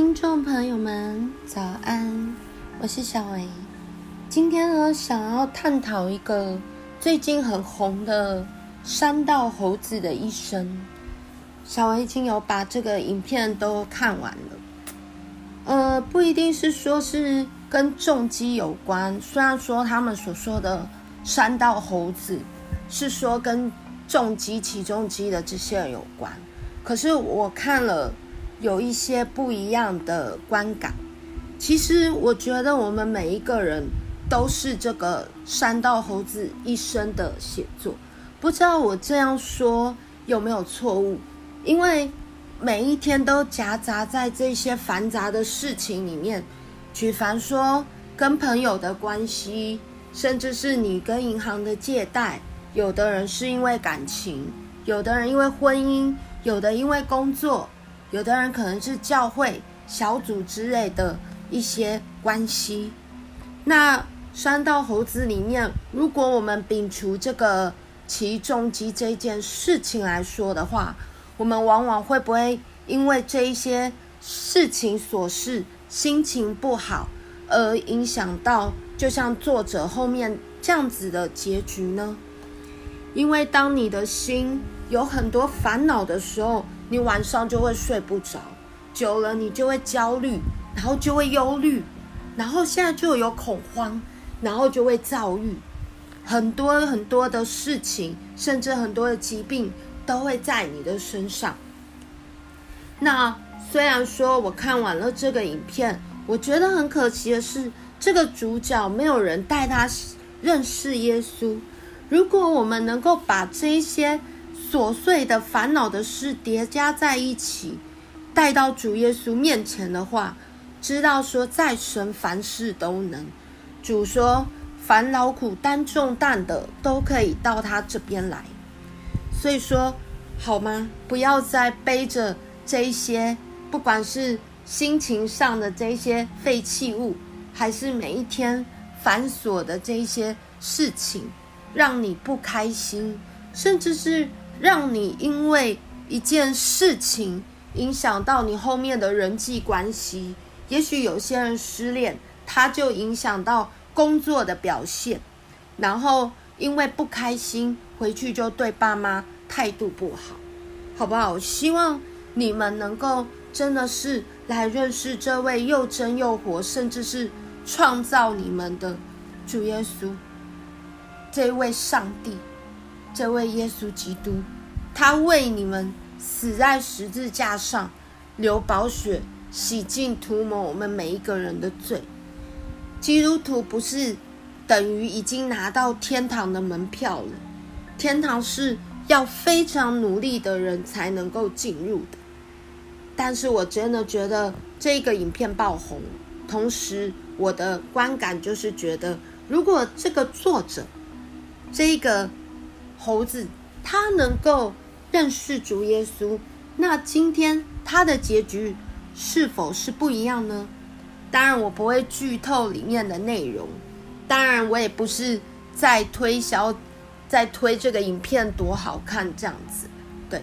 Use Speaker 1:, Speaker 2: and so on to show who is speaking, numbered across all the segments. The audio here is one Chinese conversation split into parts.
Speaker 1: 听众朋友们，早安！我是小薇。今天呢，想要探讨一个最近很红的山道猴子的一生。小薇已经有把这个影片都看完了。呃，不一定是说是跟重击有关，虽然说他们所说的山道猴子是说跟重击、起重机的这些人有关，可是我看了。有一些不一样的观感。其实，我觉得我们每一个人都是这个山道猴子一生的写作。不知道我这样说有没有错误？因为每一天都夹杂在这些繁杂的事情里面。举凡说跟朋友的关系，甚至是你跟银行的借贷，有的人是因为感情，有的人因为婚姻，有的因为工作。有的人可能是教会小组之类的一些关系。那山道猴子里面，如果我们摒除这个起重机这件事情来说的话，我们往往会不会因为这一些事情琐事，心情不好，而影响到就像作者后面这样子的结局呢？因为当你的心有很多烦恼的时候，你晚上就会睡不着，久了你就会焦虑，然后就会忧虑，然后现在就有恐慌，然后就会躁郁，很多很多的事情，甚至很多的疾病都会在你的身上。那虽然说我看完了这个影片，我觉得很可惜的是，这个主角没有人带他认识耶稣。如果我们能够把这一些。琐碎的烦恼的事叠加在一起，带到主耶稣面前的话，知道说在神凡事都能。主说烦劳苦担重担的都可以到他这边来。所以说，好吗？不要再背着这些，不管是心情上的这些废弃物，还是每一天繁琐的这些事情，让你不开心，甚至是。让你因为一件事情影响到你后面的人际关系，也许有些人失恋，他就影响到工作的表现，然后因为不开心回去就对爸妈态度不好，好不好？希望你们能够真的是来认识这位又真又活，甚至是创造你们的主耶稣，这位上帝。这位耶稣基督，他为你们死在十字架上，流宝血，洗净涂抹我们每一个人的罪。基督徒不是等于已经拿到天堂的门票了，天堂是要非常努力的人才能够进入的。但是我真的觉得这个影片爆红，同时我的观感就是觉得，如果这个作者，这个。猴子，他能够认识主耶稣，那今天他的结局是否是不一样呢？当然，我不会剧透里面的内容。当然，我也不是在推销，在推这个影片多好看这样子。对，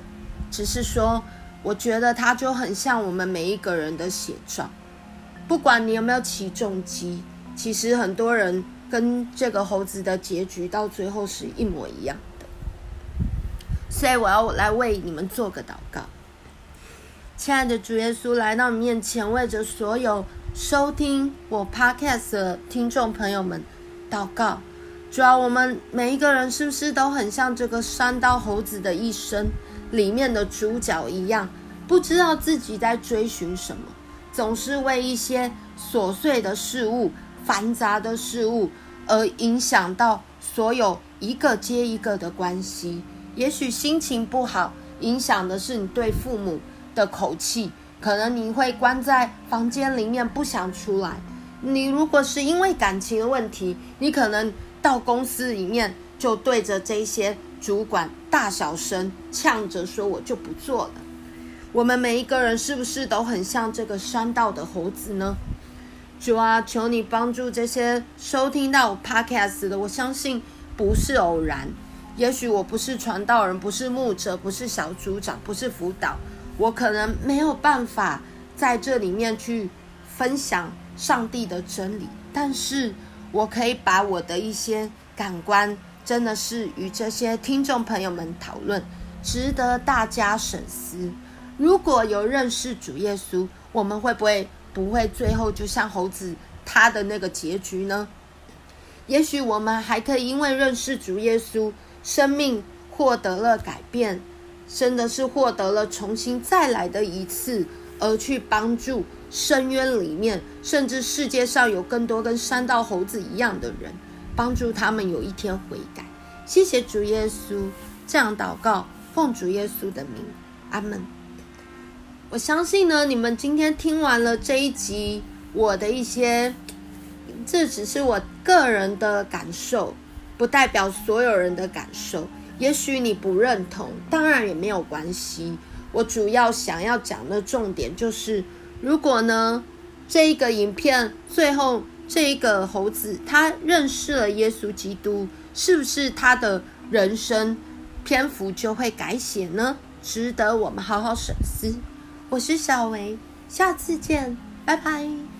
Speaker 1: 只是说，我觉得它就很像我们每一个人的写照。不管你有没有起重机，其实很多人跟这个猴子的结局到最后是一模一样。所以我要来为你们做个祷告，亲爱的主耶稣，来到你面前，为着所有收听我 podcast 的听众朋友们祷告。主要我们每一个人是不是都很像这个山刀猴子的一生里面的主角一样，不知道自己在追寻什么，总是为一些琐碎的事物、繁杂的事物而影响到所有一个接一个的关系。也许心情不好，影响的是你对父母的口气，可能你会关在房间里面不想出来。你如果是因为感情的问题，你可能到公司里面就对着这些主管大小声呛着说：“我就不做了。”我们每一个人是不是都很像这个山道的猴子呢？主啊，求你帮助这些收听到 Podcast 的，我相信不是偶然。也许我不是传道人，不是牧者，不是小组长，不是辅导，我可能没有办法在这里面去分享上帝的真理，但是我可以把我的一些感官，真的是与这些听众朋友们讨论，值得大家深思。如果有认识主耶稣，我们会不会不会最后就像猴子他的那个结局呢？也许我们还可以因为认识主耶稣，生命获得了改变，真的是获得了重新再来的一次，而去帮助深渊里面，甚至世界上有更多跟山道猴子一样的人，帮助他们有一天悔改。谢谢主耶稣，这样祷告，奉主耶稣的名，阿门。我相信呢，你们今天听完了这一集，我的一些。这只是我个人的感受，不代表所有人的感受。也许你不认同，当然也没有关系。我主要想要讲的重点就是，如果呢，这一个影片最后这一个猴子他认识了耶稣基督，是不是他的人生篇幅就会改写呢？值得我们好好审思。我是小维，下次见，拜拜。